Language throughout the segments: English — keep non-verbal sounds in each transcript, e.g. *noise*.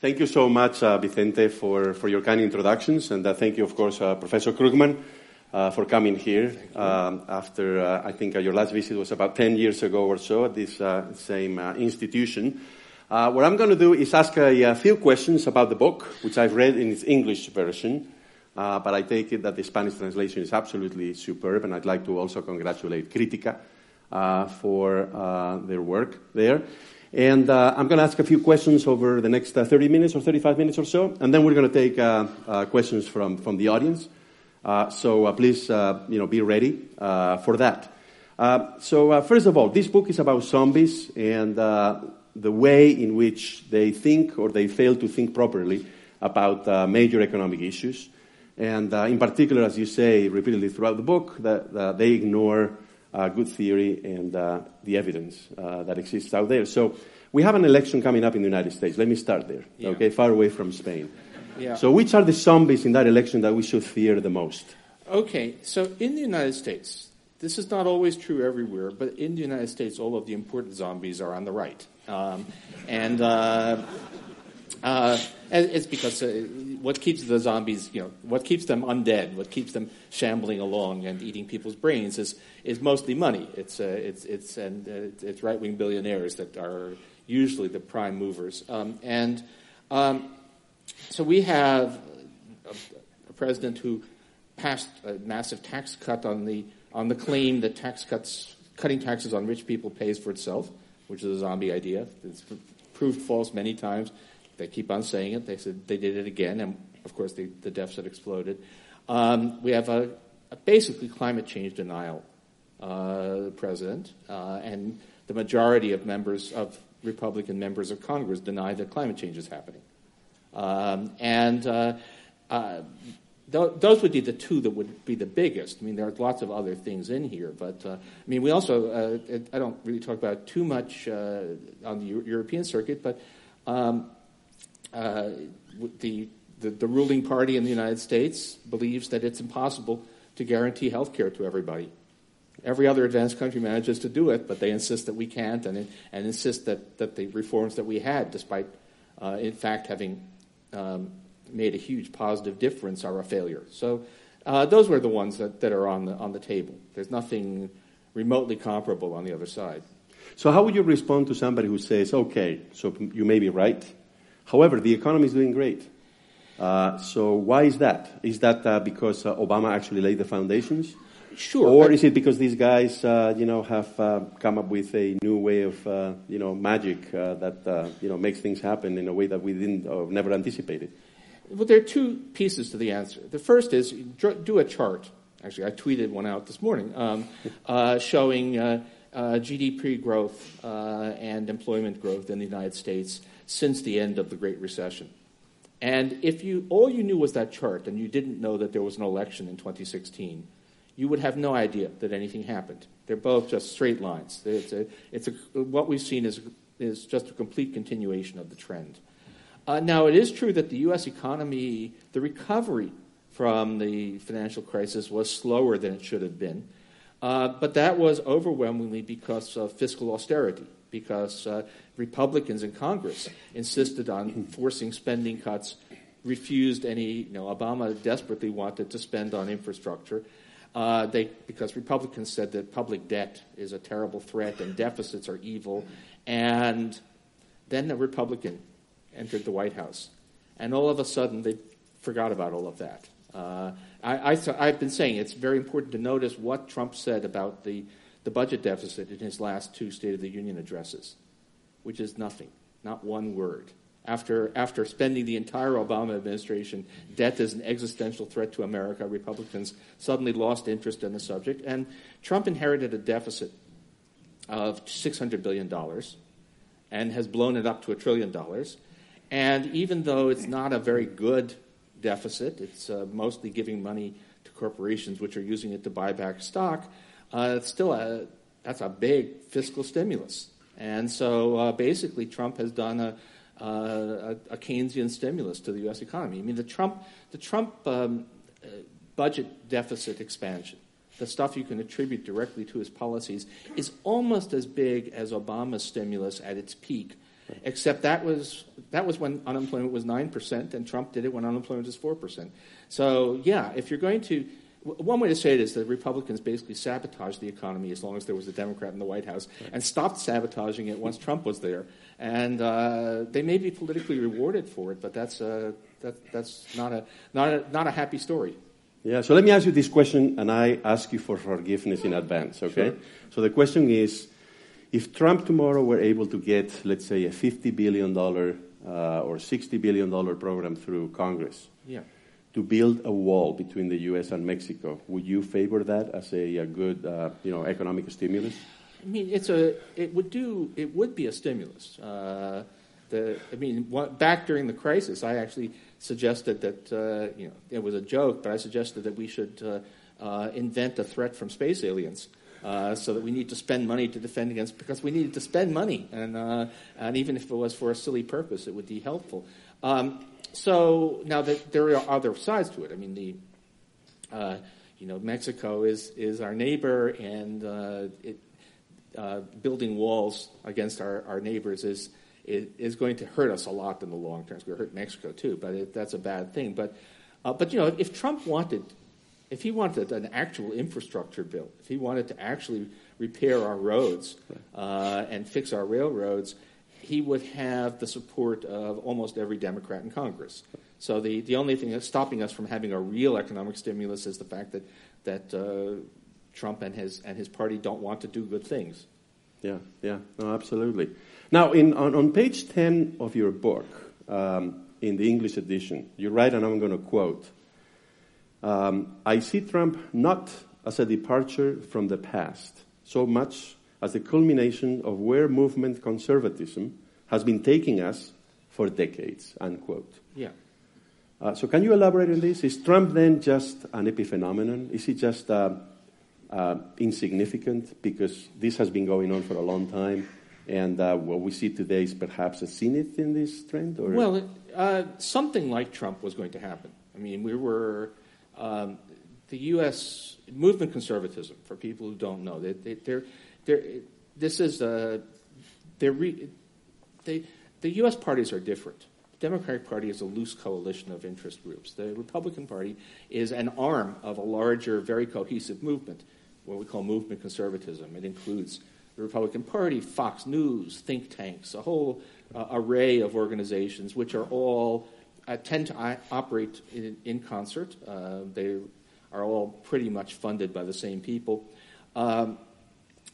Thank you so much, uh, Vicente, for, for your kind introductions. And uh, thank you, of course, uh, Professor Krugman, uh, for coming here um, after, uh, I think, uh, your last visit was about 10 years ago or so at this same institution. what I'm going to do is ask a, a, few questions about the book, which I've read in its English version. but I take it that the Spanish translation is absolutely superb, and I'd like to also congratulate Critica for their work there. And uh, I'm going to ask a few questions over the next uh, 30 minutes or 35 minutes or so, and then we're going to take uh, uh questions from, from the audience. Uh, so uh, please, you know, be ready for that. so first of all, this book is about zombies and the way in which they think or they fail to think properly about major economic issues. And in particular, as you say repeatedly throughout the book, that, that they ignore uh, good theory and uh, the evidence uh, that exists out there. So we have an election coming up in the United States. Let me start there, yeah. okay, far away from Spain. Yeah. So which are the zombies in that election that we should fear the most? Okay, so in the United States, this is not always true everywhere, but in the United States, all of the important zombies are on the right. Um, and uh, uh, it's because uh, what keeps the zombies, you know, what keeps them undead, what keeps them shambling along and eating people's brains is, is mostly money. It's, uh, it's, it's, and, uh, it's right wing billionaires that are usually the prime movers. Um, and um, so we have a, a, president who passed a massive tax cut on the, on the claim that tax cuts, cutting taxes on rich people pays for itself, which is a zombie idea. It's proved false many times. They keep on saying it. They said they did it again, and of course the, the deficit exploded. Um, we have a, a, basically climate change denial uh, president, uh, and the majority of members of Republican members of Congress deny that climate change is happening. Um, and uh, uh th- those would be the two that would be the biggest. I mean, there are lots of other things in here, but uh, I mean, we also, uh, I don't really talk about too much on the European circuit, but um, uh, the, the, the, ruling party in the United States believes that it's impossible to guarantee health care to everybody. Every other advanced country manages to do it, but they insist that we can't and, and insist that, that the reforms that we had, despite uh, in fact having um, made a huge positive difference, are a failure. So uh, those were the ones that, that are on the, on the table. There's nothing remotely comparable on the other side. So, how would you respond to somebody who says, okay, so you may be right, However, the economy is doing great. Uh, so why is that? Is that uh, because uh, Obama actually laid the foundations? Sure. Or is it because these guys, uh, you know, have uh, come up with a new way of, uh, you know, magic that, you know, makes things happen in a way that we didn't or never anticipated? Well, there are two pieces to the answer. The first is do a chart. Actually, I tweeted one out this morning um, *laughs* showing GDP growth and employment growth in the United States since the end of the Great Recession. And if you all you knew was that chart and you didn't know that there was an election in 2016, you would have no idea that anything happened. They're both just straight lines. It's a, it's a, what we've seen is, is just a complete continuation of the trend. Uh, now, it is true that the U.S. economy, the recovery from the financial crisis was slower than it should have been, uh, but that was overwhelmingly because of fiscal austerity because uh, Republicans in Congress insisted on forcing spending cuts, refused any, you know, Obama desperately wanted to spend on infrastructure. Uh, they, because Republicans said that public debt is a terrible threat and deficits are evil. And then a Republican entered the White House. And all of a sudden, they forgot about all of that. Uh, I, have been saying it's very important to notice what Trump said about the the budget deficit in his last two State of the Union addresses, which is nothing, not one word. After, after spending the entire Obama administration, debt is an existential threat to America, Republicans suddenly lost interest in the subject. And Trump inherited a deficit of $600 billion and has blown it up to a trillion dollars. And even though it's not a very good deficit, it's uh, mostly giving money to corporations which are using it to buy back stock uh, it's still a that's a big fiscal stimulus. And so uh, basically, Trump has done a, a, a, Keynesian stimulus to the U.S. economy. I mean, the Trump the Trump um, uh, budget deficit expansion, the stuff you can attribute directly to his policies, is almost as big as Obama's stimulus at its peak. except that was that was when unemployment was nine percent, and Trump did it when unemployment was four percent. So yeah, if you're going to one way to say it is that Republicans basically sabotaged the economy as long as there was a Democrat in the White House right. and stopped sabotaging it once *laughs* Trump was there. And uh, they may be politically rewarded for it, but that's, uh, that, that's not, a, not, a, not a happy story. Yeah, so let me ask you this question, and I ask you for forgiveness in advance, okay? Sure. So the question is if Trump tomorrow were able to get, let's say, a $50 billion uh, or $60 billion program through Congress, yeah to build a wall between the U.S. and Mexico. Would you favor that as a, a good, uh, you know, economic stimulus? I mean, it's a. It would do. It would be a stimulus. Uh, the. I mean, what, back during the crisis, I actually suggested that uh, you know it was a joke, but I suggested that we should uh, uh, invent a threat from space aliens. Uh, so that we need to spend money to defend against because we needed to spend money and and even if it was for a silly purpose it would be helpful um, so now that there are other sides to it. I mean, the uh, you know Mexico is is our neighbor, and uh, it, uh, building walls against our, our neighbors is, is going to hurt us a lot in the long term. It's going to hurt Mexico too, but it, that's a bad thing. But uh, but you know, if Trump wanted, if he wanted an actual infrastructure bill, if he wanted to actually repair our roads uh, and fix our railroads he would have the support of almost every Democrat in Congress. So the, the only thing that's stopping us from having a real economic stimulus is the fact that, that uh, Trump and his, and his party don't want to do good things. Yeah, yeah, no, absolutely. Now, in, on, on page 10 of your book, um, in the English edition, you write, and I'm going to quote um, I see Trump not as a departure from the past, so much as the culmination of where movement conservatism has been taking us for decades, unquote. Yeah. Uh, so can you elaborate on this? Is Trump then just an epiphenomenon? Is he just uh, uh, insignificant because this has been going on for a long time, and uh, what we see today is perhaps a zenith in this trend? Or? Well, uh, something like Trump was going to happen. I mean, we were um, the U.S. movement conservatism. For people who don't know, they, they, this is a, re, they, the U.S. parties are different. The Democratic Party is a loose coalition of interest groups. The Republican Party is an arm of a larger, very cohesive movement, what we call movement conservatism. It includes the Republican Party, Fox News, think tanks, a whole uh, array of organizations which are all uh, tend to I- operate in, in concert. Uh, they are all pretty much funded by the same people. Um,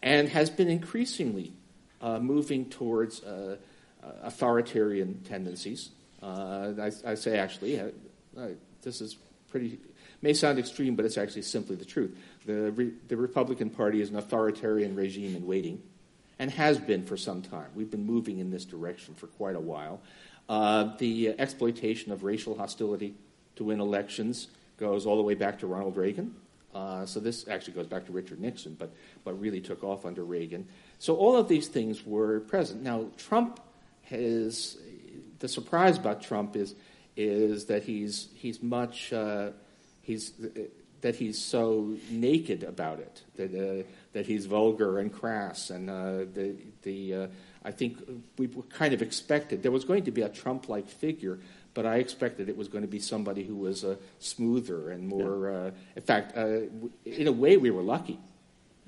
and has been increasingly uh, moving towards uh, uh authoritarian tendencies. Uh, I, I, say actually, uh, this is pretty may sound extreme, but it's actually simply the truth. The, re, the Republican Party is an authoritarian regime in waiting, and has been for some time. We've been moving in this direction for quite a while. the exploitation of racial hostility to win elections goes all the way back to Ronald Reagan. Uh, so this actually goes back to Richard Nixon, but, but really took off under Reagan. So all of these things were present. Now, Trump has, the surprise about Trump is, is that he's, he's much, uh, he's, that he's so naked about it, that, uh, that he's vulgar and crass. And uh, the, the, uh, I think we kind of expected there was going to be a Trump like figure, but I expected it was going to be somebody who was uh, smoother and more. Yeah. Uh, in fact, uh, in a way, we were lucky,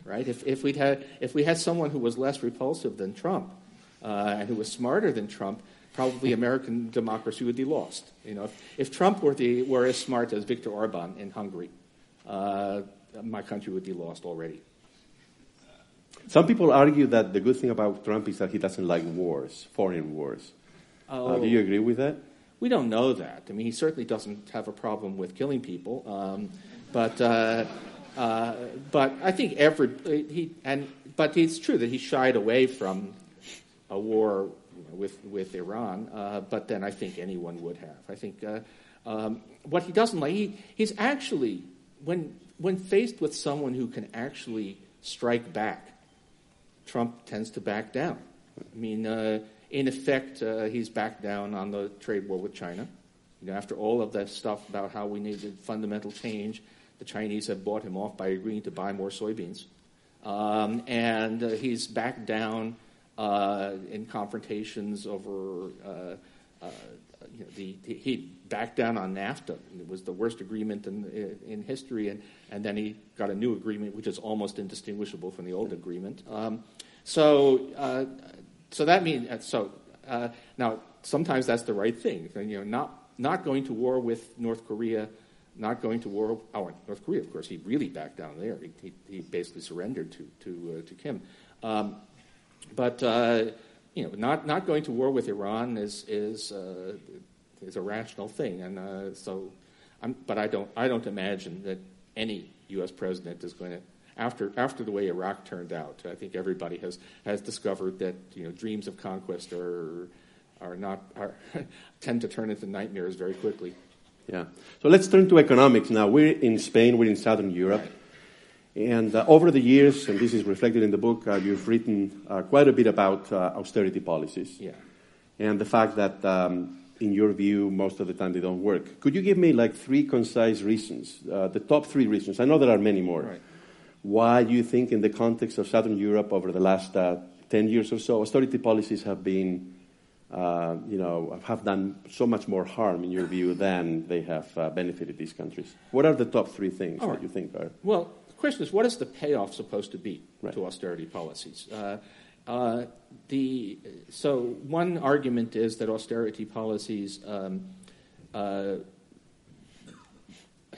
right? If, if we'd had if we had someone who was less repulsive than Trump uh, and who was smarter than Trump, probably *laughs* American democracy would be lost. You know, if, if Trump were the were as smart as Viktor Orban in Hungary, uh, my country would be lost already. Some people argue that the good thing about Trump is that he doesn't like wars, foreign wars. Oh. Do you agree with that? We don't know that. I mean, he certainly doesn't have a problem with killing people, um, but uh, uh, but I think every he and but it's true that he shied away from a war with with Iran. Uh, but then I think anyone would have. I think uh, um, what he doesn't like he, he's actually when when faced with someone who can actually strike back, Trump tends to back down. I mean uh, in effect, uh, he's backed down on the trade war with China. You know, after all of that stuff about how we needed fundamental change, the Chinese have bought him off by agreeing to buy more soybeans. Um, and uh, he's backed down uh, in confrontations over. Uh, uh, you know, the, the, he backed down on NAFTA. It was the worst agreement in, in history, and, and then he got a new agreement which is almost indistinguishable from the old agreement. Um, so, uh, so that means so uh, now sometimes that's the right thing. You know, not not going to war with North Korea, not going to war. Oh, North Korea, of course, he really backed down there. He, he, he basically surrendered to to uh, to Kim. Um, but uh, you know, not not going to war with Iran is is uh, is a rational thing, and uh, so. I'm, but I don't I don't imagine that any U.S. president is going to after after the way Iraq turned out. I think everybody has has discovered that you know dreams of conquest are are not are, *laughs* tend to turn into nightmares very quickly. Yeah. So let's turn to economics now. We're in Spain. We're in Southern Europe. And uh, over the years, and this is reflected in the book, uh, you've written uh, quite a bit about uh, austerity policies. Yeah. And the fact that, um, in your view, most of the time they don't work. Could you give me like three concise reasons, uh, the top three reasons? I know there are many more. Right. Why do you think, in the context of Southern Europe over the last uh, 10 years or so, austerity policies have been, you know, have done so much more harm, in your view, than they have benefited these countries? What are the top three things that you think are? Well, the question is, what is the payoff supposed to be right. to austerity policies? Uh, uh, the, so one argument is that austerity policies um, uh,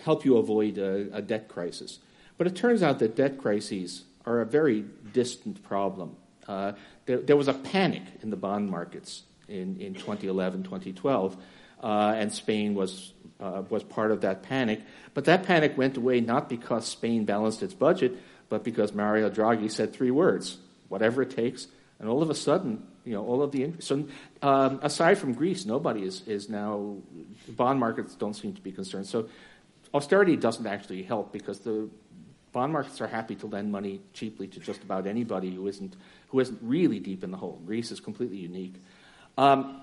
help you avoid a, a, debt crisis. But it turns out that debt crises are a very distant problem. Uh, there, there, was a panic in the bond markets in, in 2011, 2012, uh, and Spain was uh, was part of that panic. But that panic went away not because Spain balanced its budget, but because Mario Draghi said three words: "Whatever it takes." And all of a sudden, you know, all of the so um, aside from Greece, nobody is is now bond markets don't seem to be concerned. So austerity doesn't actually help because the bond markets are happy to lend money cheaply to just about anybody who isn't who isn't really deep in the hole. Greece is completely unique. Um,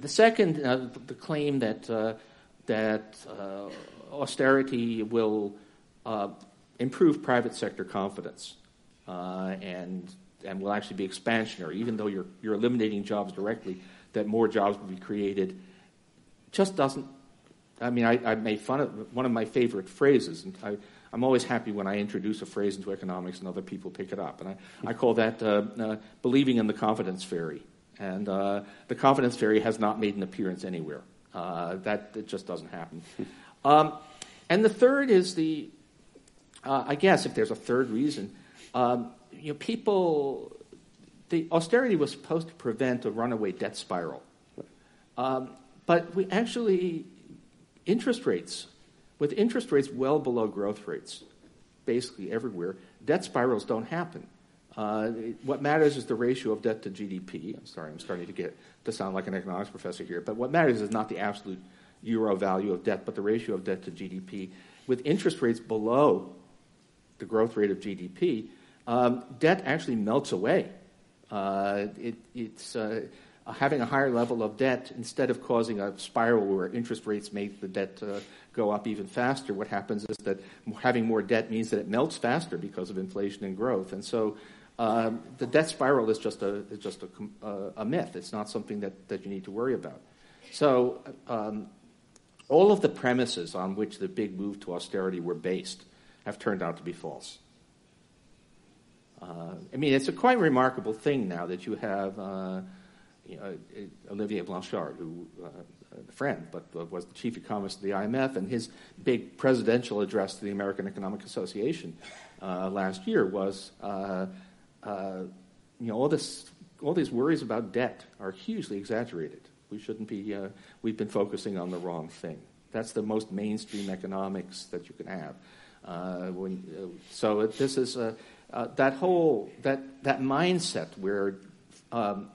the second, uh, the claim that uh, that uh, austerity will uh, improve private sector confidence uh, and and will actually be expansionary, even though you're you're eliminating jobs directly, that more jobs will be created. Just doesn't. I mean, I, I made fun of one of my favorite phrases, and I, I'm always happy when I introduce a phrase into economics and other people pick it up, and I, I call that uh, uh, believing in the confidence fairy. And uh, the confidence fairy has not made an appearance anywhere. Uh, that it just doesn't happen. *laughs* Um, and the third is the, uh, I guess, if there's a third reason, um, you know, people, the austerity was supposed to prevent a runaway debt spiral. Um, but we actually, interest rates, with interest rates well below growth rates, basically everywhere, debt spirals don't happen. Uh, what matters is the ratio of debt to GDP. I'm sorry, I'm starting to get to sound like an economics professor here, but what matters is not the absolute euro value of debt, but the ratio of debt to GDP. With interest rates below the growth rate of GDP, um, debt actually melts away. Uh, it, it's uh, having a higher level of debt instead of causing a spiral where interest rates make the debt uh, go up even faster. What happens is that having more debt means that it melts faster because of inflation and growth, and so um, the debt spiral is just a is just a, uh, a, myth. It's not something that, that you need to worry about. So um, all of the premises on which the big move to austerity were based have turned out to be false. Uh, I mean, it's a quite remarkable thing now that you have uh, you know, Olivier Blanchard, who uh, a friend, but was the chief economist of the IMF, and his big presidential address to the American Economic Association uh, last year was uh, uh, you know, all this, all these worries about debt are hugely exaggerated. We shouldn't be. Uh, we've been focusing on the wrong thing. That's the most mainstream economics that you can have. Uh, when, so this is that whole that that mindset where um,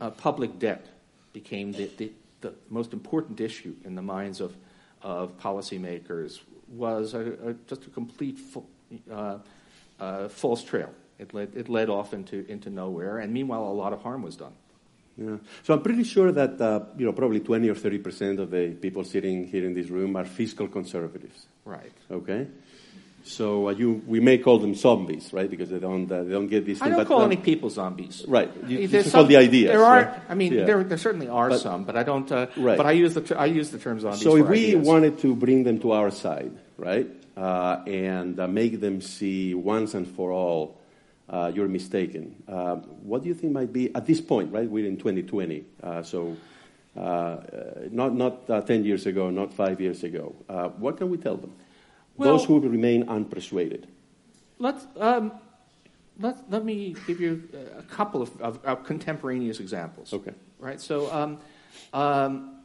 Uh, public debt became the, the, the, most important issue in the minds of of policymakers was a, a, just a complete uh, uh, false trail. It led, it led off into, into nowhere, and meanwhile, a lot of harm was done. Yeah. So I'm pretty sure that uh, you know probably 20 or 30 percent of the people sitting here in this room are fiscal conservatives. Right. Okay. So uh, you, we may call them zombies, right? Because they don't, uh, they don't get this. I thing, don't but, call uh, any people zombies. Right. You, There's some- the ideas. There are. right? I mean, Yeah. there there certainly are But- some, but I don't. Uh, Right. But I use the ter- I use the term zombies. So if we ideas. wanted to bring them to our side, right, uh, and uh, make them see once and for all uh, you're mistaken, what do you think might be at this point, right? We're in 2020, uh, so not not uh, 10 years ago, not five years ago. Uh, what can we tell them? Well- Those who remain unpersuaded. Let's um, let let me give you a couple of, of, of contemporaneous examples. Okay. Right. So, um, um,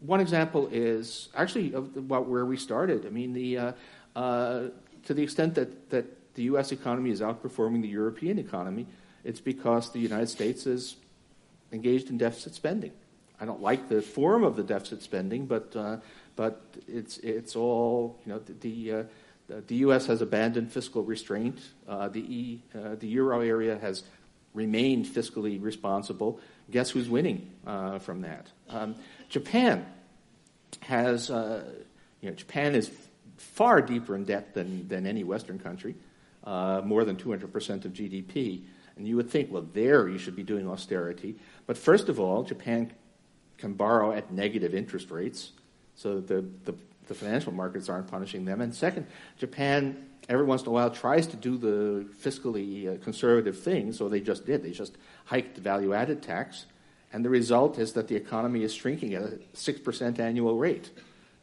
one example is actually of well, where we started. I mean, the uh, uh, to the extent that that the U.S. economy is outperforming the European economy, it's because the United States is engaged in deficit spending. I don't like the form of the deficit spending, but uh, but it's it's all you know the. the uh, the U.S. has abandoned fiscal restraint. Uh, the, e, uh, the euro area has remained fiscally responsible. Guess who's winning uh, from that? Um, Japan has, uh, you know, Japan is far deeper in debt than, than any Western country, more than 200% of GDP. And you would think, well, there you should be doing austerity. But first of all, Japan can borrow at negative interest rates, so the, the, the financial markets aren't punishing them. And second, Japan every once in a while tries to do the fiscally uh, conservative thing, so they just did. They just hiked the value added tax, and the result is that the economy is shrinking at a 6% annual rate.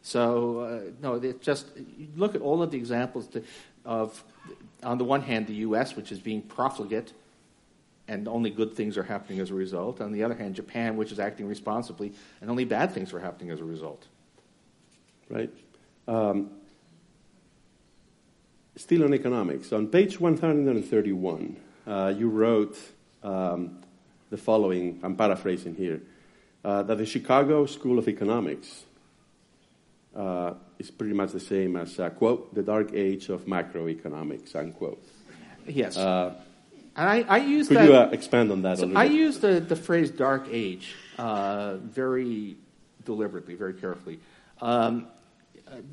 So, uh, no, it just look at all of the examples to, of, on the one hand, the U.S., which is being profligate and only good things are happening as a result. On the other hand, Japan, which is acting responsibly, and only bad things are happening as a result. right? Um, still on economics, on page 131, uh, you wrote um, the following, I'm paraphrasing here, uh, that the Chicago School of Economics uh, is pretty much the same as, uh, quote, the dark age of macroeconomics, unquote. Yes. And I, I use could that. you uh, expand on that a So little I use the, the phrase dark age uh, very deliberately, very carefully. Um,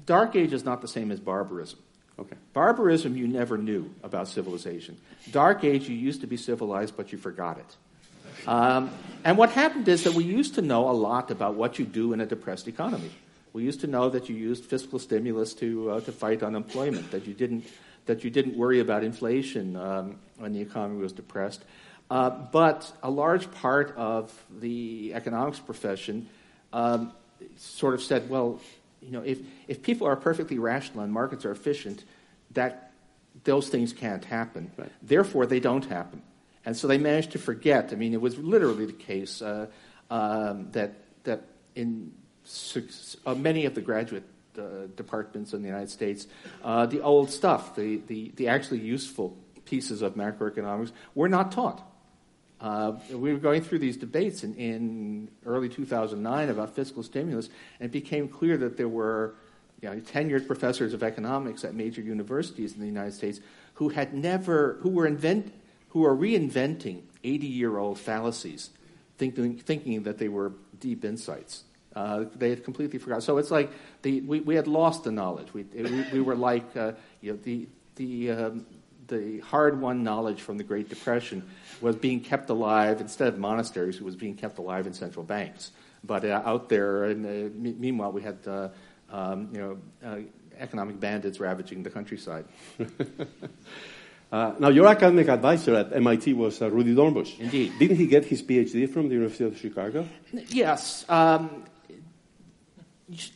dark age is not the same as barbarism. Okay. Barbarism you never knew about civilization. Dark age you used to be civilized, but you forgot it. Um, and what happened is that we used to know a lot about what you do in a depressed economy. We used to know that you used fiscal stimulus to uh, to fight unemployment. That you didn't that you didn't worry about inflation um, when the economy was depressed. Uh, but a large part of the economics profession um, sort of said, well, you know, if, if people are perfectly rational and markets are efficient, that those things can't happen. Right. Therefore, they don't happen. And so they managed to forget. I mean, it was literally the case uh, um, that that in six, uh, many of the graduate uh, departments in the United States, uh, the old stuff, the, the, the actually useful pieces of macroeconomics, were not taught. Uh, we were going through these debates in, in early 2009 about fiscal stimulus, and it became clear that there were you know, tenured professors of economics at major universities in the United States who had never, who were invent, who are reinventing 80-year-old fallacies, thinking, thinking that they were deep insights. Uh, they had completely forgotten. So it's like the, we, we had lost the knowledge. We, we, we were like uh, you know, the, the, um, the hard-won knowledge from the Great Depression was being kept alive instead of monasteries. It was being kept alive in central banks. But uh, out there, and uh, meanwhile, we had uh, um, you know uh, economic bandits ravaging the countryside. *laughs* Uh, now, your academic advisor at MIT was uh, Rudy Dornbusch. Indeed. Didn't he get his PhD from the University of Chicago? Yes. Um,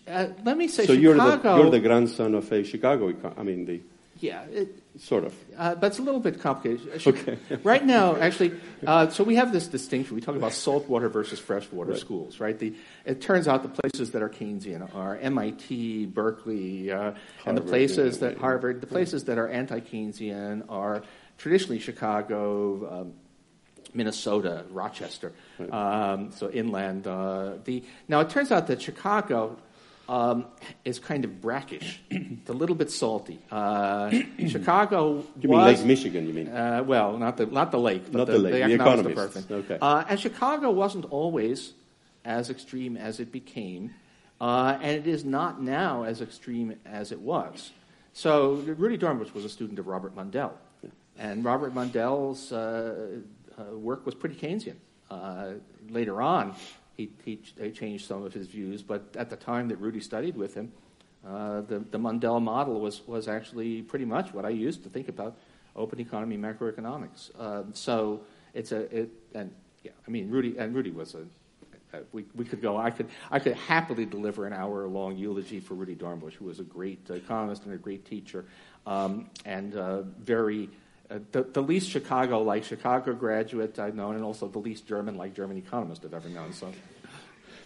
uh, let me say so you're the, Chicago. you're the grandson of a Chicago, I mean, the yeah, it, sort of. Uh, but it's a little bit complicated. Uh, Okay. *laughs* right now, actually, uh, so we have this distinction. We talk about saltwater versus freshwater Right. schools, right? The, it turns out the places that are Keynesian are MIT, Berkeley, uh, and the places that. Harvard. The places that are anti-Keynesian are traditionally Chicago. Um, Minnesota, Rochester, um, so inland. Uh, the now it turns out that Chicago um, is kind of brackish, it's *coughs* a little bit salty. Uh, *coughs* Chicago You mean Lake Michigan, you mean? uh, well, not the not the lake, but Not the, the lake, the economists. department. Okay. Uh, and Chicago wasn't always as extreme as it became, uh, and it is not now as extreme as it was. So Rudy Dornbusch was a student of Robert Mundell. And Robert Mundell's uh, work was pretty Keynesian. Uh, later on, he, he, he, changed some of his views, but at the time that Rudy studied with him, uh, the, the Mundell model was, was actually pretty much what I used to think about open economy macroeconomics. Um, so it's a, it, and yeah, I mean, Rudy, and Rudy was a, uh, we, we could go, I could, I could happily deliver an hour long eulogy for Rudy Dornbusch, who was a great economist and a great teacher, um, and uh, very, uh, the, the, least Chicago like Chicago graduate I've known, and also the least German like German economist I've ever known. So.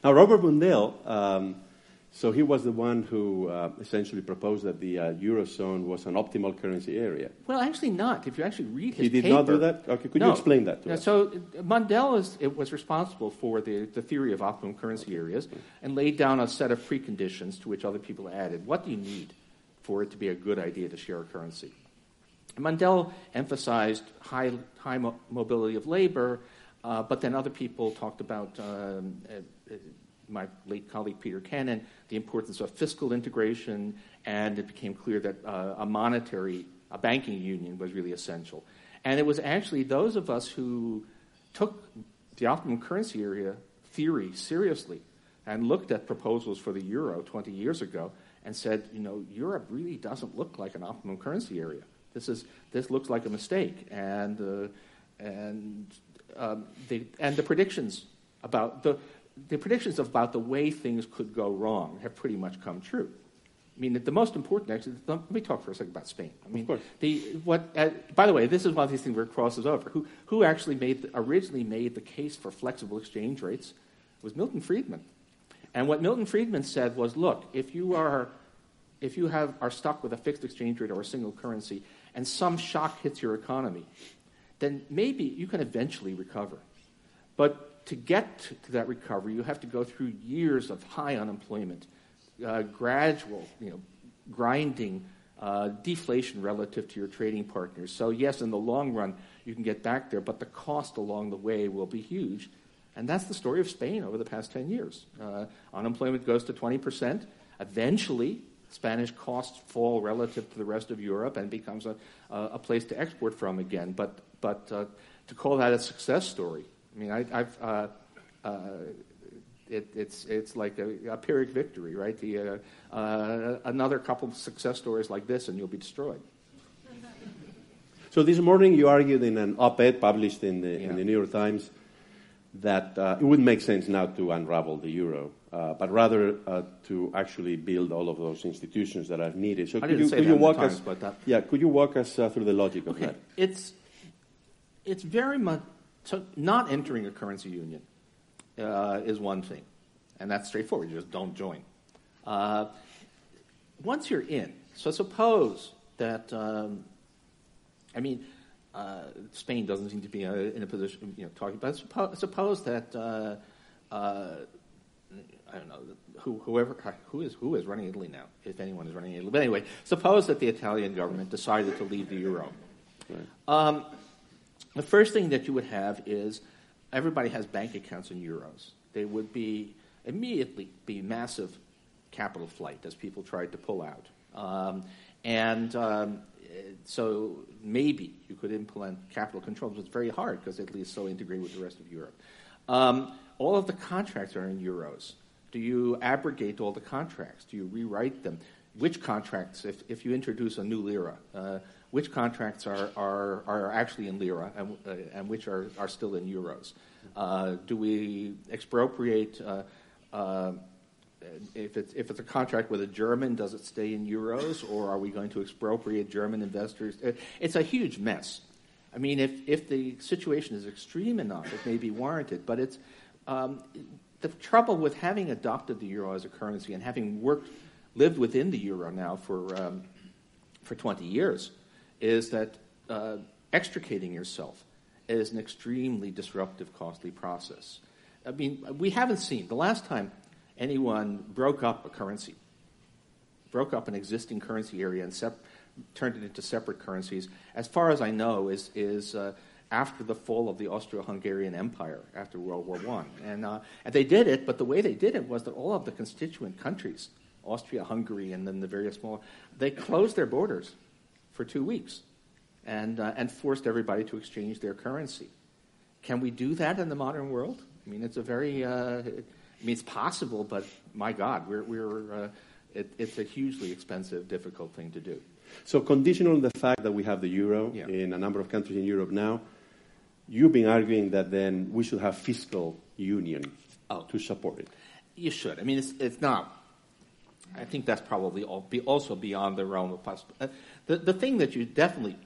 Now, Robert Mundell, um, so he was the one who uh, essentially proposed that the uh, eurozone was an optimal currency area. Well, actually, not. If you actually read his he did paper, not do that. Okay, could no. you explain that to yeah, us? So Mundell is, was responsible for the, the theory of optimum currency areas and laid down a set of preconditions to which other people added. What do you need for it to be a good idea to share a currency? Mundell emphasized high, high mo- mobility of labor, uh, but then other people talked about um, uh, my late colleague Peter Kenen, the importance of fiscal integration, and it became clear that uh, a monetary, a banking union was really essential. And it was actually those of us who took the optimum currency area theory seriously and looked at proposals for the euro 20 years ago and said, you know, Europe really doesn't look like an optimum currency area. This is this looks like a mistake, and uh, and um, the and the predictions about the the predictions about the way things could go wrong have pretty much come true. I mean, the most important, actually, let me talk for a second about Spain. I mean, the, what, uh, by the way, this is one of these things where it crosses over. Who, who actually made the, originally made the case for flexible exchange rates was Milton Friedman. And what Milton Friedman said was, look, if you are, if you have, are stuck with a fixed exchange rate or a single currency, and some shock hits your economy, then maybe you can eventually recover. But to get to that recovery, you have to go through years of high unemployment, uh, gradual, you know, grinding uh, deflation relative to your trading partners. So yes, in the long run, you can get back there, but the cost along the way will be huge. And that's the story of Spain over the past 10 years. Uh, unemployment goes to 20%. Eventually, Spanish costs fall relative to the rest of Europe and becomes a, a place to export from again. But, but uh, to call that a success story I mean, I, have uh, uh, it, it's it's like a, a Pyrrhic victory, right? The, uh, uh, another couple of success stories like this, and you'll be destroyed. *laughs* So this morning, you argued in an op-ed published in the, yeah. in the New York Times that uh, it wouldn't make sense now to unravel the euro, but rather uh, to actually build all of those institutions that are needed. So I could you, could you walk us? Yeah, could you walk us through the logic of okay. that? It's it's very much not entering a currency union uh, is one thing, and that's straightforward. You just don't join. Uh, once you're in, so suppose that, um, I mean, uh, Spain doesn't seem to be uh, in a position, you know, talking, but suppose, suppose that, uh, uh, I don't know, who, whoever, who is, who is running Italy now, if anyone is running Italy. But anyway, suppose that the Italian government decided to leave the euro. Right. Um, the first thing that you would have is everybody has bank accounts in euros. They would be immediately be massive capital flight as people tried to pull out. Um, and um, so maybe you could implement capital controls. It's very hard because Italy is so integrated with the rest of Europe. Um, all of the contracts are in euros. Do you abrogate all the contracts? Do you rewrite them? Which contracts, if, if you introduce a new lira, uh, which contracts are, are, are actually in lira and, uh, and which are, are still in euros. Uh, do we expropriate? Uh, uh, if it's, if it's a contract with a German, does it stay in euros, or are we going to expropriate German investors? It's a huge mess. I mean, if, if the situation is extreme enough, it may be warranted, but it's um, the trouble with having adopted the euro as a currency and having worked, lived within the euro now for, um, for 20 years is that uh, extricating yourself is an extremely disruptive, costly process. I mean, we haven't seen the last time anyone broke up a currency, broke up an existing currency area and sep- turned it into separate currencies. As far as I know, is is uh, after the fall of the Austro-Hungarian Empire after World War One, and uh, and they did it, but the way they did it was that all of the constituent countries Austria, Hungary, and then the various small, they closed their borders for two weeks and, uh, and forced everybody to exchange their currency. Can we do that in the modern world? I mean, it's a very, uh, I mean, it's possible, but my God, we're, we're, uh, it, it's a hugely expensive, difficult thing to do. So, conditional on the fact that we have the euro Yeah. in a number of countries in Europe now, you've been arguing that then we should have fiscal union Oh. to support it. You should. I mean, it's, it's not. I think that's probably all, be also beyond the realm of possible. Uh, the, the thing that you definitely,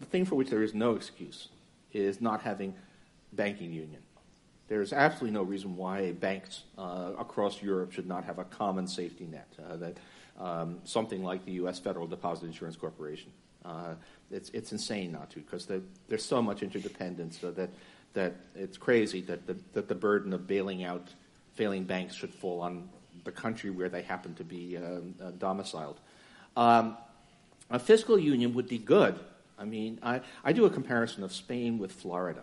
the thing for which there is no excuse is not having banking union. There's absolutely no reason why banks uh, across Europe should not have a common safety net. Uh, that um, something like the U.S. Federal Deposit Insurance Corporation. Uh, it's, it's insane not to because there's so much interdependence so that that it's crazy that the, that the burden of bailing out failing banks should fall on the country where they happen to be um, uh, domiciled. Um, a fiscal union would be good. I mean, I, I do a comparison of Spain with Florida,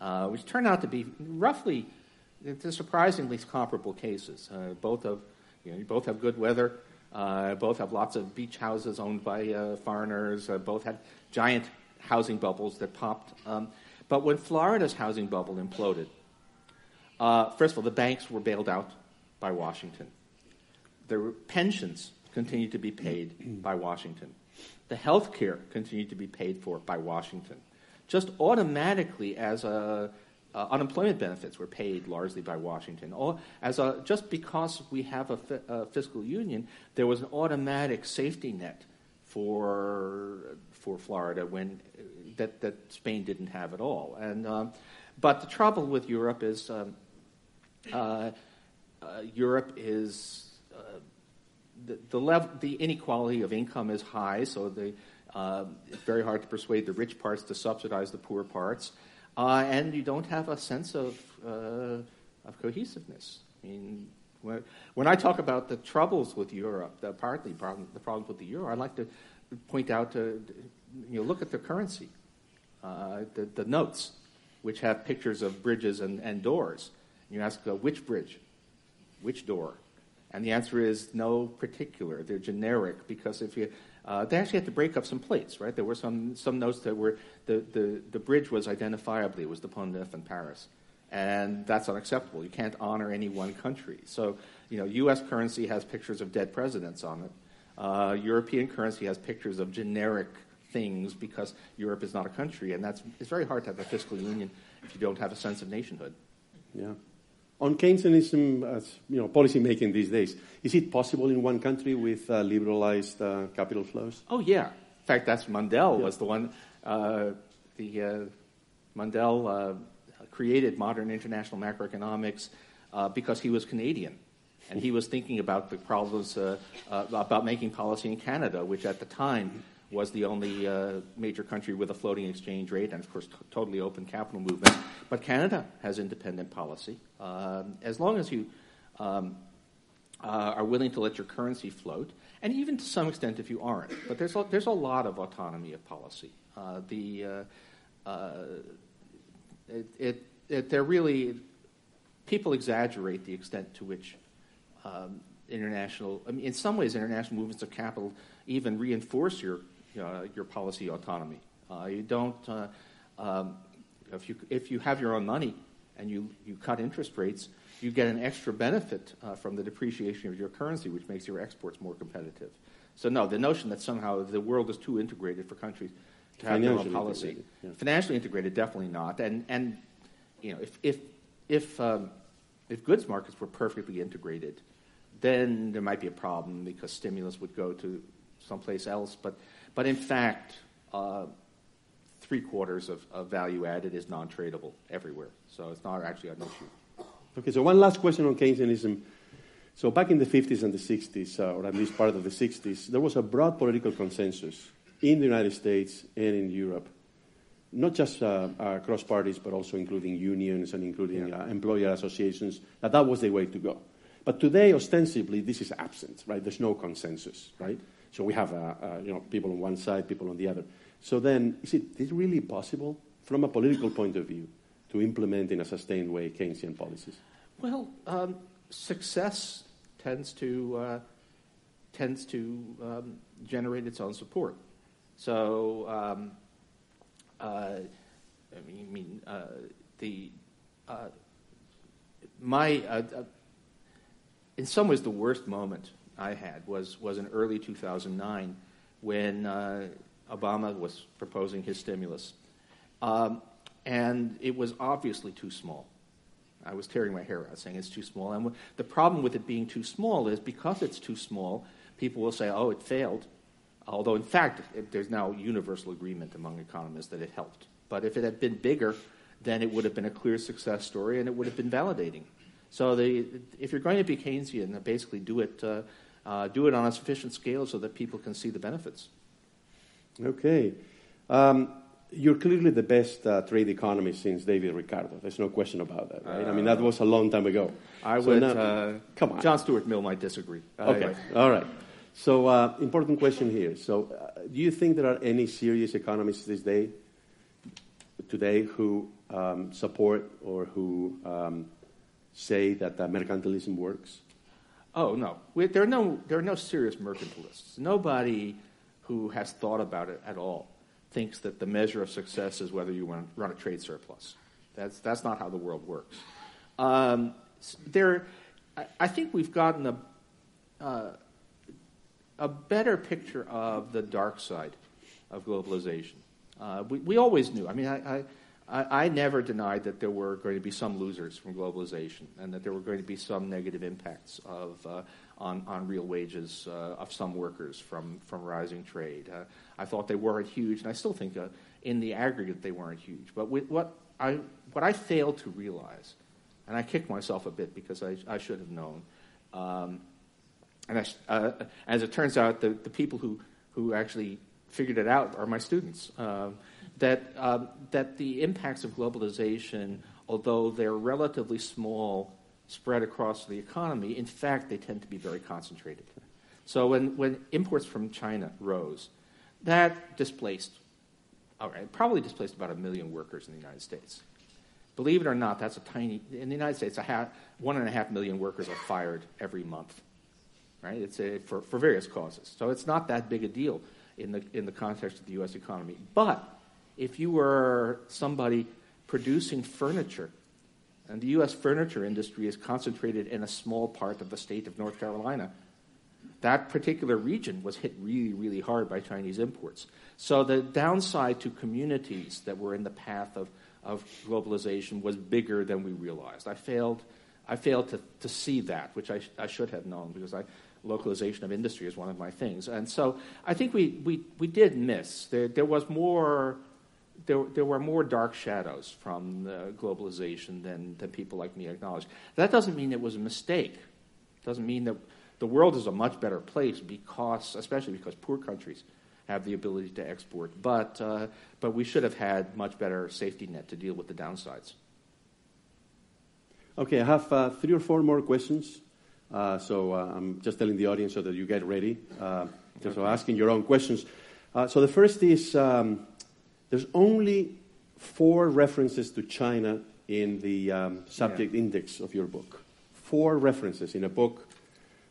uh, which turn out to be roughly, surprisingly comparable cases. Uh, both of, you know, you both have good weather. Uh, both have lots of beach houses owned by uh, foreigners. Uh, both had giant housing bubbles that popped. Um, but when Florida's housing bubble imploded, first of all, the banks were bailed out by Washington. Their pensions continued to be paid by Washington. The health care continued to be paid for by Washington. Just automatically, as a, uh, unemployment benefits were paid largely by Washington. All, as a, just because we have a, fi- a fiscal union, there was an automatic safety net for for Florida when that that Spain didn't have at all. And um, but the trouble with Europe is um, uh, uh, Europe is uh, the the, level, the inequality of income is high, so the um, it's very hard to persuade the rich parts to subsidize the poor parts, uh, and you don't have a sense of uh, of cohesiveness. I mean, when, when I talk about the troubles with Europe, the partly problem, the problems with the euro, I'd like to point out to you know look at the currency, uh, the, the notes, which have pictures of bridges and, and doors. You ask uh, which bridge, which door, and the answer is no particular. They're generic because if you uh, they actually had to break up some plates, right? There were some, some notes that were the, the, the bridge was identifiably it was the Pont Neuf in Paris, and that's unacceptable. You can't honor any one country. So you know, U.S. currency has pictures of dead presidents on it. Uh, European currency has pictures of generic things because Europe is not a country, and that's it's very hard to have a fiscal union if you don't have a sense of nationhood. Yeah. On Keynesianism, as you know, policy making these days, is it possible in one country with uh, liberalized uh, capital flows? Oh yeah. In fact, that's Mundell was the one. Uh, the uh, Mundell uh, created modern international macroeconomics uh, because he was Canadian, and he was thinking about the problems uh, uh, about making policy in Canada, which at the time was the only uh, major country with a floating exchange rate and, of course, t- totally open capital movement. But Canada has independent policy. Um, as long as you um, uh, are willing to let your currency float, and even to some extent if you aren't. But there's a, there's a lot of autonomy of policy. Uh, the uh, uh, it, it, it, they're really people exaggerate the extent to which um, international. I mean, in some ways, international movements of capital even reinforce your your policy autonomy. Uh, you don't. Uh, um, if you if you have your own money and you, you cut interest rates, you get an extra benefit uh, from the depreciation of your currency, which makes your exports more competitive. So no, the notion that somehow the world is too integrated for countries to have their own policy, integrated, yeah. financially integrated, definitely not. And and you know if if if um, if goods markets were perfectly integrated, then there might be a problem because stimulus would go to someplace else. But but in fact. Uh, three quarters of, value added is non tradable everywhere. So it's not actually an issue. Okay, so one last question on Keynesianism. So back in the 50s and the 60s, uh, or at least part of the 60s, there was a broad political consensus in the United States and in Europe, not just uh, uh, across parties, but also including unions and including Yeah. uh, employer associations, that that was the way to go. But today, ostensibly, this is absent, right? There's no consensus, right? So we have, uh, uh, you know, people on one side, people on the other. So then, is it, is really possible, from a political point of view, to implement in a sustained way Keynesian policies? Well, um, success tends to uh, tends to um, generate its own support. So, um, uh, I mean, uh, the uh, my uh, in some ways the worst moment I had was was in early 2009 when uh, Obama was proposing his stimulus, um, and it was obviously too small. I was tearing my hair out saying it's too small. And the problem with it being too small is because it's too small, people will say, oh, it failed. Although, in fact, it, there's now universal agreement among economists that it helped. But if it had been bigger, then it would have been a clear success story and it would have been validating. So, the, if you're going to be Keynesian, basically do it, uh, uh, do it on a sufficient scale so that people can see the benefits. Okay. Um, you're clearly the best uh, trade economist since David Ricardo. There's no question about that, right? I mean, that was a long time ago. I so would. Now, uh, come on. John Stuart Mill might disagree. Okay. Anyway. All right. So, uh, important question here. So, uh, do you think there are any serious economists this day, today, who um, support or who um, say that uh, mercantilism works? Oh no, we, there are no there are no serious mercantilists. Nobody who has thought about it at all thinks that the measure of success is whether you run a trade surplus. That's that's not how the world works. Um, there, I, I, think we've gotten a uh, a better picture of the dark side of globalization. Uh, we, we always knew. I mean, I, I I, I, never denied that there were going to be some losers from globalization and that there were going to be some negative impacts of, uh, on, on real wages uh, of some workers from, from rising trade. Uh, I thought they weren't huge, and I still think uh, in the aggregate they weren't huge. But what, I, what I failed to realize, and I kicked myself a bit because I, I should have known, um, and I, uh, as it turns out, the, the people who, who actually figured it out are my students. Um, that, um, that the impacts of globalization, although they're relatively small, spread across the economy, in fact, they tend to be very concentrated. So when, when imports from China rose, that displaced, all right, probably displaced about a million workers in the United States. Believe it or not, that's a tiny, in the United States, a half, one and a half million workers are fired every month, right? It's a, for, for various causes. So it's not that big a deal in the, in the context of the U.S. economy. But if you were somebody producing furniture, and the U.S. furniture industry is concentrated in a small part of the state of North Carolina, that particular region was hit really, really hard by Chinese imports. So the downside to communities that were in the path of, of globalization was bigger than we realized. I failed, I failed to, to see that, which I, I should have known because I, localization of industry is one of my things. And so I think we, we, we did miss. There, there was more there, there were more dark shadows from globalization than, than people like me acknowledge. That doesn't mean it was a mistake. It doesn't mean that the world is a much better place because, especially because poor countries have the ability to export. But, uh, but we should have had much better safety net to deal with the downsides. Okay, I have uh, three or four more questions. Uh, so uh, I'm just telling the audience so that you get ready. Uh, okay. Asking your own questions. Uh, so the first is um, there's only four references to China in the um, subject yeah. index of your book. Four references in a book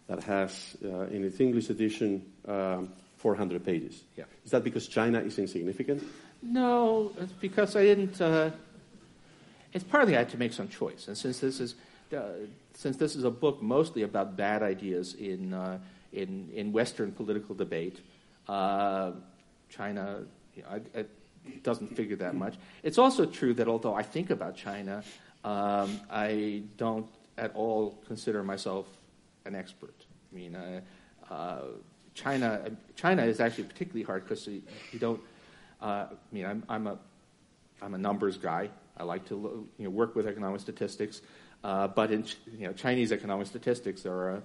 that has, uh, in its English edition, um, 400 pages. Yeah. Is that because China is insignificant? No, it's because I didn't. Uh, it's partly I had to make some choice, and since this is uh, since this is a book mostly about bad ideas in uh, in in Western political debate, uh, China. You know, I, I, doesn't figure that much. It's also true that although I think about China, um, I don't at all consider myself an expert. I mean, uh, uh, China China is actually particularly hard because you, don't. Uh, I mean, I'm, I'm a I'm a numbers guy. I like to you know, work with economic statistics, uh, but in you know, Chinese economic statistics are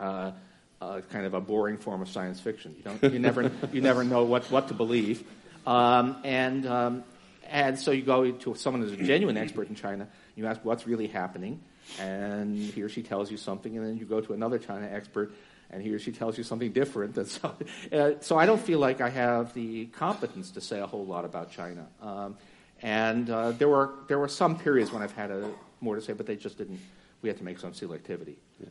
a, uh, a, kind of a boring form of science fiction. You don't you never you never know what, what to believe. Um, and, um, and so you go to someone who's a genuine expert in China, you ask what's really happening, and he or she tells you something, and then you go to another China expert, and he or she tells you something different. And *laughs* so, uh, so I don't feel like I have the competence to say a whole lot about China. Um, and uh, there, were, there were some periods when I've had a, more to say, but they just didn't, we had to make some selectivity. Yeah.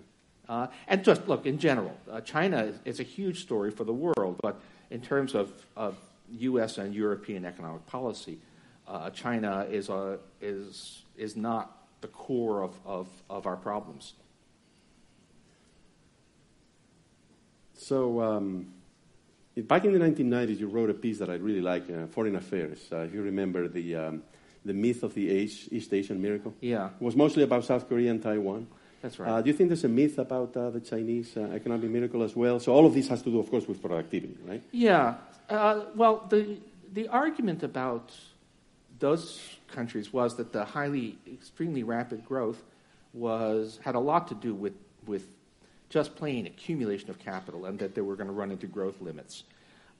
Uh, and just look, in general, uh, China is, is, a huge story for the world, but in terms of, of U.S. and European economic policy, uh, China is, a, is, is not the core of, of, of our problems. So, um, back in the 1990s, you wrote a piece that I really like, uh, Foreign Affairs. Uh, if you remember the, um, the myth of the East Asian miracle? Yeah. It was mostly about South Korea and Taiwan. That's right. Uh, do you think there's a myth about uh, the Chinese uh, economic miracle as well? So all of this has to do, of course, with productivity, right? Yeah. Uh, well, the the argument about those countries was that the highly, extremely rapid growth was had a lot to do with with just plain accumulation of capital, and that they were going to run into growth limits,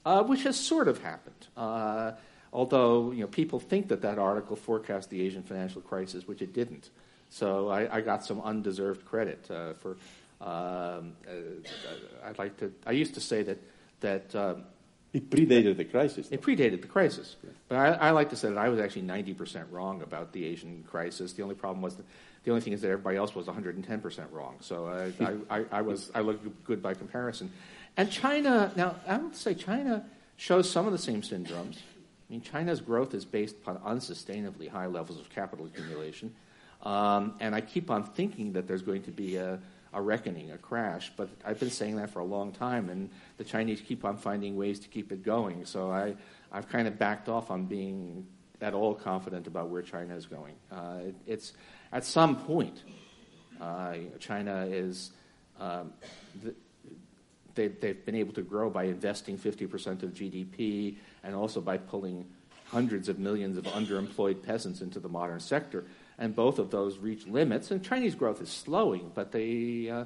uh, which has sort of happened. Uh, although you know people think that that article forecast the Asian financial crisis, which it didn't. So I, I got some undeserved credit uh, for. Um, uh, I'd like to. I used to say that that. Um, it predated the crisis. Though. It predated the crisis, but I, I, like to say that I was actually 90% wrong about the Asian crisis. The only problem was that the only thing is that everybody else was 110% wrong. So I, I, I was I looked good by comparison. And China now I would say China shows some of the same syndromes. I mean, China's growth is based upon unsustainably high levels of capital accumulation. Um, and I keep on thinking that there's going to be a, a reckoning, a crash. But I've been saying that for a long time, and the Chinese keep on finding ways to keep it going. So I, I've kind of backed off on being at all confident about where China is going. Uh, it, it's at some point, uh, China is. Um, the, they, they've been able to grow by investing 50% of GDP and also by pulling hundreds of millions of underemployed peasants into the modern sector and both of those reach limits. And Chinese growth is slowing, but they uh,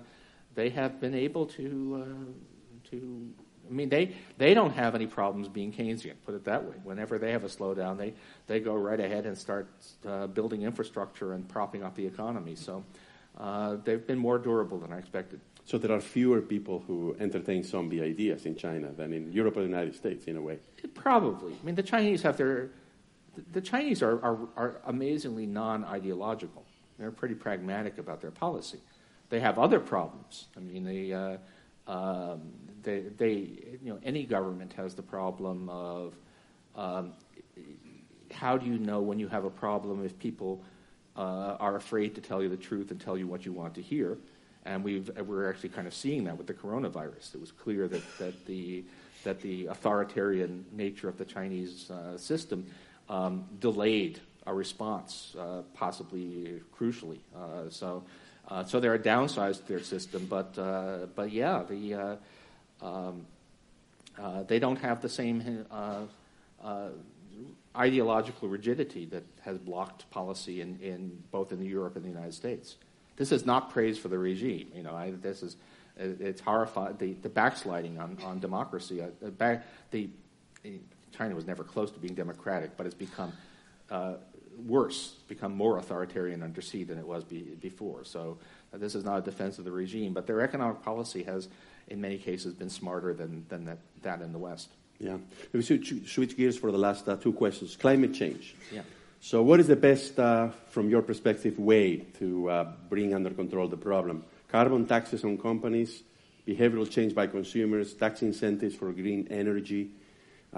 they have been able to uh, to. I mean, they they don't have any problems being Keynesian. Put it that way. Whenever they have a slowdown, they they go right ahead and start uh, building infrastructure and propping up the economy. So. Uh, they've been more durable than I expected. So there are fewer people who entertain zombie ideas in China than in Europe or the United States, in a way. Probably. I mean, the Chinese have their the Chinese are, are, are amazingly non ideological. They're pretty pragmatic about their policy. They have other problems. I mean, they, uh, um, they, they, you know, any government has the problem of um, how do you know when you have a problem if people uh, are afraid to tell you the truth and tell you what you want to hear? And we've, we're actually kind of seeing that with the coronavirus. It was clear that, that, the, that the authoritarian nature of the Chinese uh, system um, delayed a response, uh, possibly crucially. Uh, so, uh, so there are downsides to their system, but uh, but yeah, the uh, um, uh, they don't have the same ideological rigidity that has blocked policy in, in both in Europe and the United States. This is not praise for the regime. You know, I, this is it's horrifying. The, the backsliding on, on democracy. Back, the China was never close to being democratic, but it's become uh, worse, become more authoritarian under Xi than it was be, before. So uh, this is not a defense of the regime, but their economic policy has, in many cases, been smarter than, than that, that in the West. Yeah. We should switch gears for the last uh, two questions. Climate change. Yeah. So, what is the best, uh, from your perspective, way to uh, bring under control the problem? Carbon taxes on companies, behavioral change by consumers, tax incentives for green energy,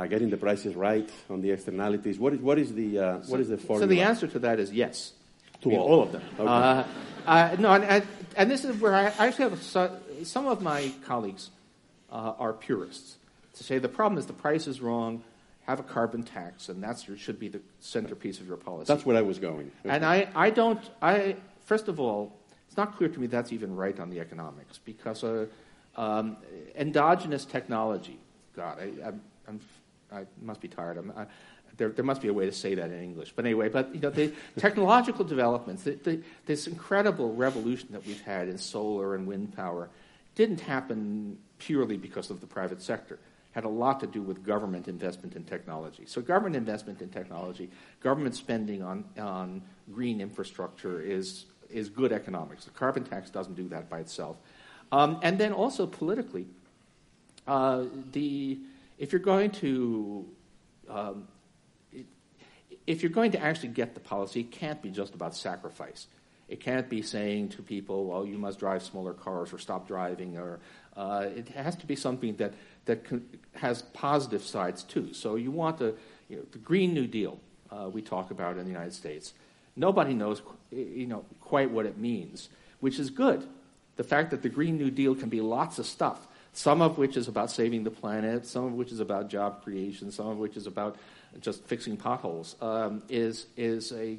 getting the prices right on the externalities? What is, what is, the, uh, what is the formula? So the answer to that is yes. To I mean, all. all. of them. Okay. Uh, uh no, and, and, this is where I actually have some of my colleagues uh, are purists to say the problem is the price is wrong, have a carbon tax, and that should be the centerpiece of your policy. That's where I was going. Okay. And I, I don't, I, first of all, it's not clear to me that's even right on the economics because uh, um, endogenous technology, God, I, I'm, I'm I must be tired. I, there, there, must be a way to say that in English. But anyway, but you know, the technological developments, the, the, this incredible revolution that we've had in solar and wind power, didn't happen purely because of the private sector. It had a lot to do with government investment in technology. So, government investment in technology, government spending on, on green infrastructure is, is good economics. The carbon tax doesn't do that by itself. Um, and then also politically, uh, the if you're going to um, if you're going to actually get the policy, it can't be just about sacrifice. It can't be saying to people, well, you must drive smaller cars or stop driving. Or uh, It has to be something that, that has positive sides too. So you want the, you know, the Green New Deal uh, we talk about in the United States. Nobody knows you know, quite what it means, which is good. The fact that the Green New Deal can be lots of stuff, some of which is about saving the planet, some of which is about job creation, some of which is about just fixing potholes, um, is, is a,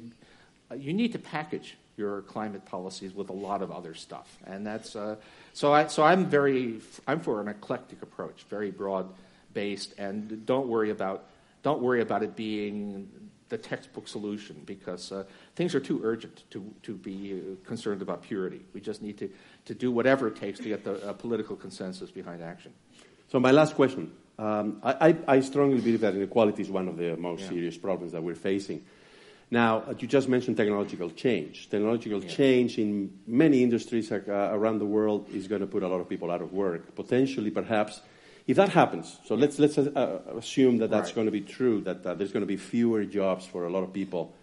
you need to package your climate policies with a lot of other stuff. And that's, uh, so, I, so I'm very, I'm for an eclectic approach, very broad based, and don't worry about, don't worry about it being the textbook solution because uh, things are too urgent to, to be uh, concerned about purity. We just need to, to do whatever it takes to get the uh, political consensus behind action. So, my last question. Um, I, I, strongly believe that inequality is one of the most yeah. serious problems that we're facing. Now, uh, you just mentioned technological change. Technological yeah. change in many industries uh, around the world is going to put a lot of people out of work. Potentially, perhaps, if that happens, so let's, let's uh, assume that that's right. going to be true, that uh, there's going to be fewer jobs for a lot of people.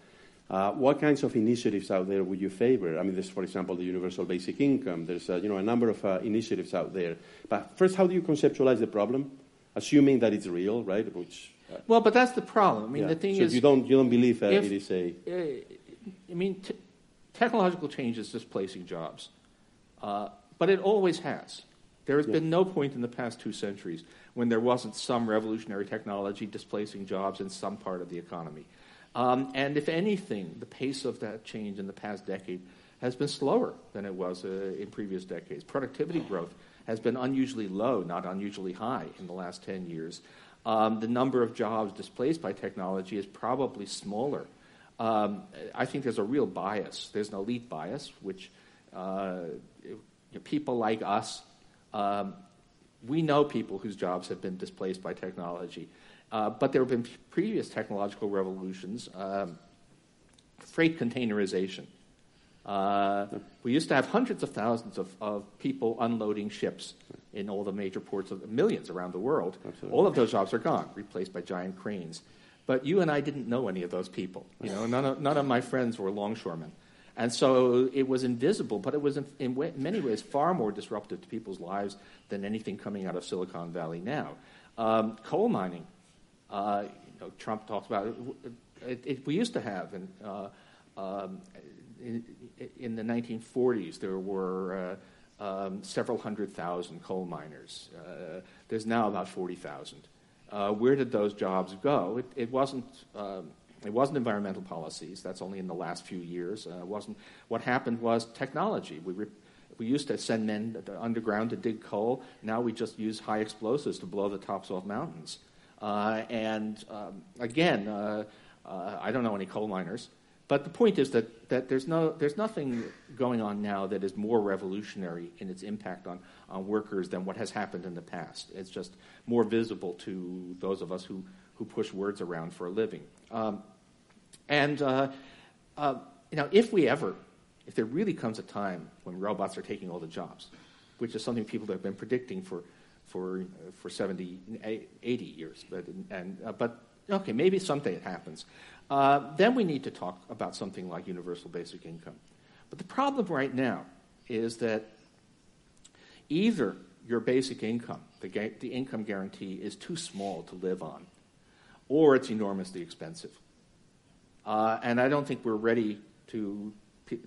Uh, what kinds of initiatives out there would you favor? I mean, there's, for example, the universal basic income. There's, uh, you know, a number of uh, initiatives out there. But first, how do you conceptualize the problem, assuming that it's real, right? Which, uh, well, but that's the problem. I mean, yeah. the thing so is, you don't you don't believe that if, it is a. I mean, t- technological change is displacing jobs, but it always has. There has yeah. been no point in the past two centuries when there wasn't some revolutionary technology displacing jobs in some part of the economy. Um, and if anything, the pace of that change in the past decade has been slower than it was uh, in previous decades. Productivity growth has been unusually low, not unusually high, in the last 10 years. Um, the number of jobs displaced by technology is probably smaller. Um, I think there's a real bias. There's an elite bias, which uh, people like us um, we know people whose jobs have been displaced by technology. Uh, but there have been previous technological revolutions. Um, freight containerization. Uh, we used to have hundreds of thousands of, of, people unloading ships in all the major ports of millions around the world. Absolutely. All of those jobs are gone, replaced by giant cranes. But you and I didn't know any of those people. You know, none of, none of my friends were longshoremen. And so it was invisible, but it was in, in, many ways far more disruptive to people's lives than anything coming out of Silicon Valley now. Um, coal mining, uh, you know, Trump talks about it, it, it, we used to have, in, uh, um, in, in, the 1940s, there were uh, um, several hundred thousand coal miners. Uh, there's now about 40,000. Uh, where did those jobs go? It, wasn't um, it wasn't environmental policies. That's only in the last few years. Uh, wasn't what happened was technology. We re- we used to send men underground to dig coal. Now we just use high explosives to blow the tops off mountains. Uh, and um, again, uh, uh, I don't know any coal miners, but the point is that, that there's, no, there's nothing going on now that is more revolutionary in its impact on, on workers than what has happened in the past. It's just more visible to those of us who, who push words around for a living. Um, and uh, uh, you know, if we ever, if there really comes a time when robots are taking all the jobs, which is something people have been predicting for for for 70, 80 years, but and uh, but okay, maybe someday it happens. Uh, then we need to talk about something like universal basic income. But the problem right now is that either your basic income, the, ga- the income guarantee, is too small to live on, or it's enormously expensive. Uh, and I don't think we're ready to,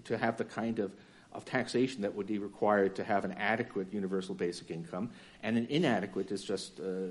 to have the kind of, of taxation that would be required to have an adequate universal basic income. And an inadequate is just uh,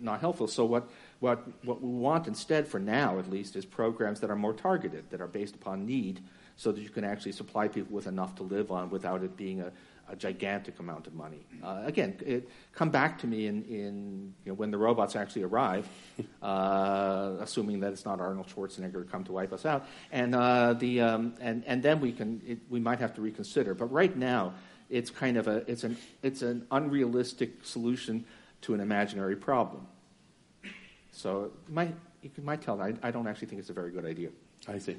not helpful. So, what, what, what we want instead, for now at least, is programs that are more targeted, that are based upon need, so that you can actually supply people with enough to live on without it being a, a gigantic amount of money. Uh, again, it, come back to me in, in you know, when the robots actually arrive, *laughs* uh, assuming that it's not Arnold Schwarzenegger come to wipe us out, and uh, the um, and and then we can it, we might have to reconsider. But right now, it's kind of a it's an it's an unrealistic solution to an imaginary problem. So you might you might tell I, I don't actually think it's a very good idea. I see.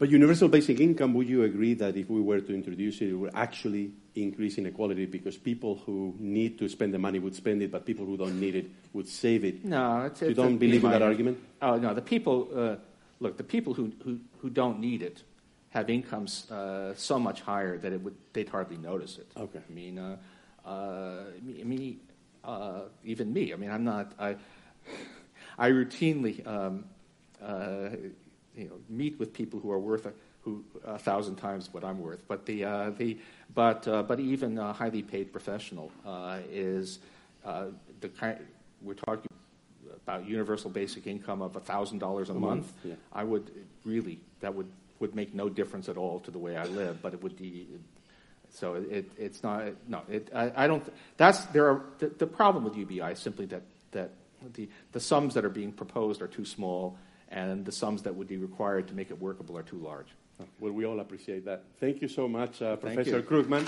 But universal basic income, would you agree that if we were to introduce it, it would actually increase inequality because people who need to spend the money would spend it, but people who don't need it would save it? No, it's, you don't believe in that argument? Oh no, the people uh, look. The people who, who who don't need it have incomes uh, so much higher that it would they'd hardly notice it. Okay. I mean, uh, uh, me, me uh, even me. I mean, I'm not. I I routinely um, uh, you know meet with people who are worth a, who a thousand times what I'm worth. But the uh, the but uh, but even a highly paid professional uh, is uh, the kind we're talking about universal basic income of thousand dollars a month. yeah. I would really that would would make no difference at all to the way I live, but it would be. So it, it's not no. It, I, I don't. That's there are the, the problem with UBI is simply that that the the sums that are being proposed are too small, and the sums that would be required to make it workable are too large. Well, we all appreciate that. Thank you so much, uh, Professor. Krugman.